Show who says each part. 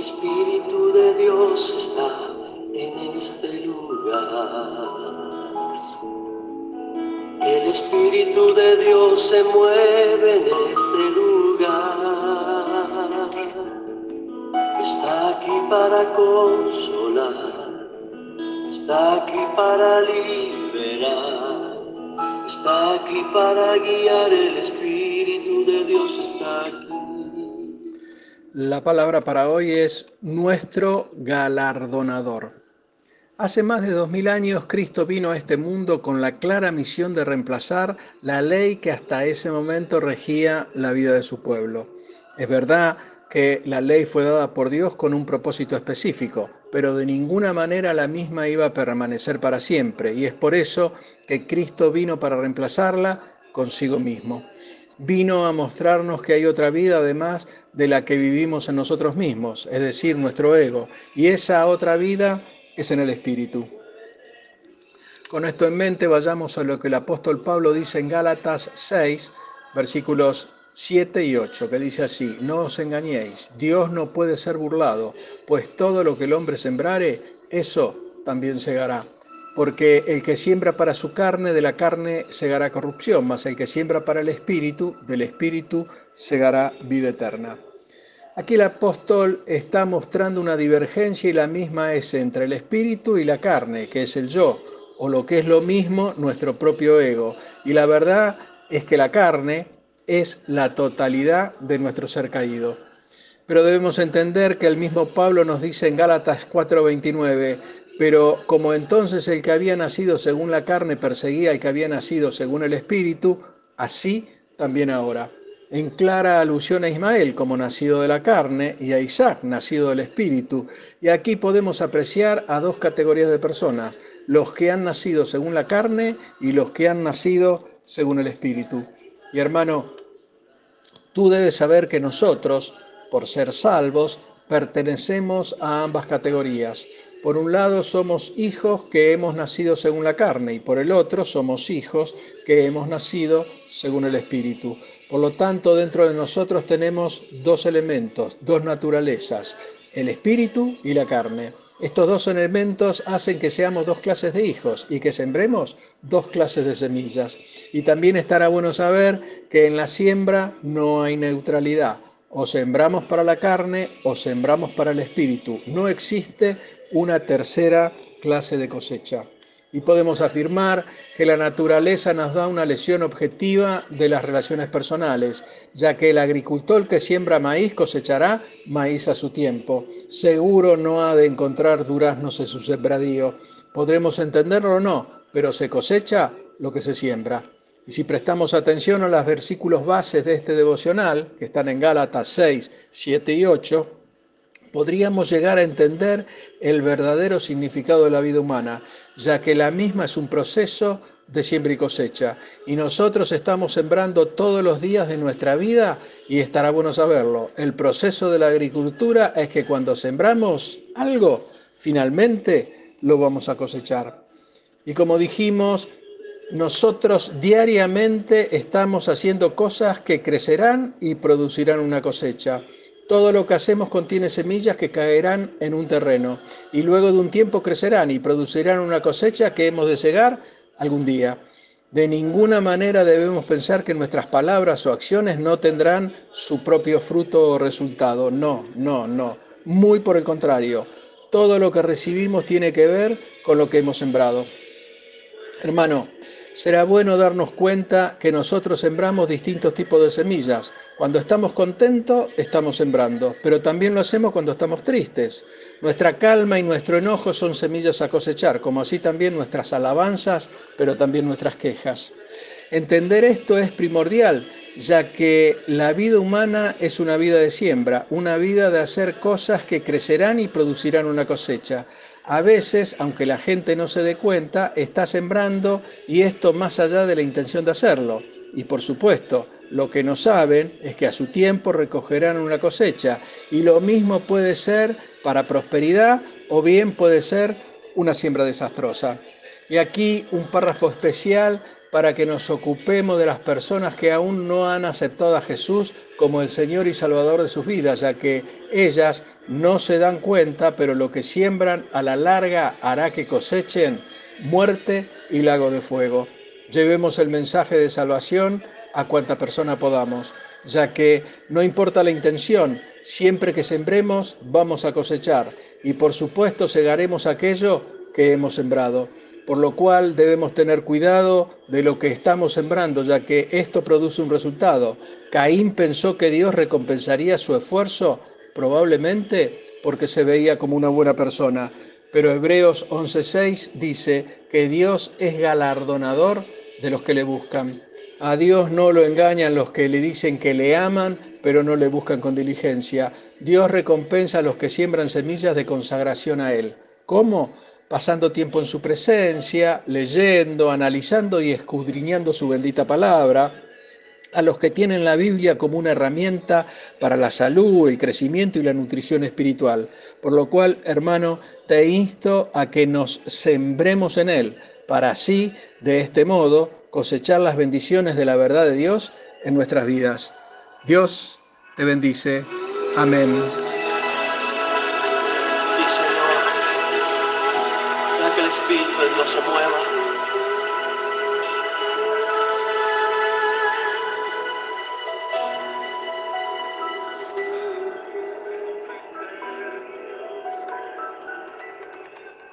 Speaker 1: Espíritu de Dios está en este lugar. El Espíritu de Dios se mueve en este lugar. Está aquí para consolar, está aquí para liberar, está aquí para guiar. El Espíritu de Dios está aquí.
Speaker 2: La palabra para hoy es nuestro galardonador. Hace más de dos mil años Cristo vino a este mundo con la clara misión de reemplazar la ley que hasta ese momento regía la vida de su pueblo. Es verdad que la ley fue dada por Dios con un propósito específico, pero de ninguna manera la misma iba a permanecer para siempre, y es por eso que Cristo vino para reemplazarla consigo mismo vino a mostrarnos que hay otra vida además de la que vivimos en nosotros mismos, es decir, nuestro ego, y esa otra vida es en el Espíritu. Con esto en mente vayamos a lo que el apóstol Pablo dice en Gálatas 6, versículos 7 y 8, que dice así, no os engañéis, Dios no puede ser burlado, pues todo lo que el hombre sembrare, eso también segará porque el que siembra para su carne, de la carne segará corrupción, mas el que siembra para el espíritu, del espíritu segará vida eterna. Aquí el apóstol está mostrando una divergencia y la misma es entre el espíritu y la carne, que es el yo, o lo que es lo mismo, nuestro propio ego. Y la verdad es que la carne es la totalidad de nuestro ser caído. Pero debemos entender que el mismo Pablo nos dice en Gálatas 4:29, pero como entonces el que había nacido según la carne perseguía al que había nacido según el Espíritu, así también ahora. En clara alusión a Ismael como nacido de la carne y a Isaac nacido del Espíritu. Y aquí podemos apreciar a dos categorías de personas, los que han nacido según la carne y los que han nacido según el Espíritu. Y hermano, tú debes saber que nosotros, por ser salvos, pertenecemos a ambas categorías. Por un lado somos hijos que hemos nacido según la carne y por el otro somos hijos que hemos nacido según el Espíritu. Por lo tanto, dentro de nosotros tenemos dos elementos, dos naturalezas, el Espíritu y la carne. Estos dos elementos hacen que seamos dos clases de hijos y que sembremos dos clases de semillas. Y también estará bueno saber que en la siembra no hay neutralidad. O sembramos para la carne o sembramos para el espíritu. No existe una tercera clase de cosecha. Y podemos afirmar que la naturaleza nos da una lesión objetiva de las relaciones personales, ya que el agricultor que siembra maíz cosechará maíz a su tiempo. Seguro no ha de encontrar duraznos en su sembradío. Podremos entenderlo o no, pero se cosecha lo que se siembra. Y si prestamos atención a los versículos bases de este devocional, que están en Gálatas 6, 7 y 8, podríamos llegar a entender el verdadero significado de la vida humana, ya que la misma es un proceso de siembra y cosecha. Y nosotros estamos sembrando todos los días de nuestra vida y estará bueno saberlo. El proceso de la agricultura es que cuando sembramos algo, finalmente lo vamos a cosechar. Y como dijimos, nosotros diariamente estamos haciendo cosas que crecerán y producirán una cosecha. Todo lo que hacemos contiene semillas que caerán en un terreno y luego de un tiempo crecerán y producirán una cosecha que hemos de cegar algún día. De ninguna manera debemos pensar que nuestras palabras o acciones no tendrán su propio fruto o resultado. No, no, no. Muy por el contrario. Todo lo que recibimos tiene que ver con lo que hemos sembrado. Hermano, será bueno darnos cuenta que nosotros sembramos distintos tipos de semillas. Cuando estamos contentos, estamos sembrando, pero también lo hacemos cuando estamos tristes. Nuestra calma y nuestro enojo son semillas a cosechar, como así también nuestras alabanzas, pero también nuestras quejas. Entender esto es primordial, ya que la vida humana es una vida de siembra, una vida de hacer cosas que crecerán y producirán una cosecha. A veces, aunque la gente no se dé cuenta, está sembrando y esto más allá de la intención de hacerlo. Y por supuesto, lo que no saben es que a su tiempo recogerán una cosecha. Y lo mismo puede ser para prosperidad o bien puede ser una siembra desastrosa. Y aquí un párrafo especial para que nos ocupemos de las personas que aún no han aceptado a Jesús como el Señor y Salvador de sus vidas, ya que ellas no se dan cuenta, pero lo que siembran a la larga hará que cosechen muerte y lago de fuego. Llevemos el mensaje de salvación a cuanta persona podamos, ya que no importa la intención, siempre que sembremos vamos a cosechar y por supuesto segaremos aquello que hemos sembrado por lo cual debemos tener cuidado de lo que estamos sembrando, ya que esto produce un resultado. Caín pensó que Dios recompensaría su esfuerzo, probablemente porque se veía como una buena persona, pero Hebreos 11:6 dice que Dios es galardonador de los que le buscan. A Dios no lo engañan los que le dicen que le aman, pero no le buscan con diligencia. Dios recompensa a los que siembran semillas de consagración a Él. ¿Cómo? Pasando tiempo en su presencia, leyendo, analizando y escudriñando su bendita palabra, a los que tienen la Biblia como una herramienta para la salud, el crecimiento y la nutrición espiritual. Por lo cual, hermano, te insto a que nos sembremos en Él, para así, de este modo, cosechar las bendiciones de la verdad de Dios en nuestras vidas. Dios te bendice. Amén.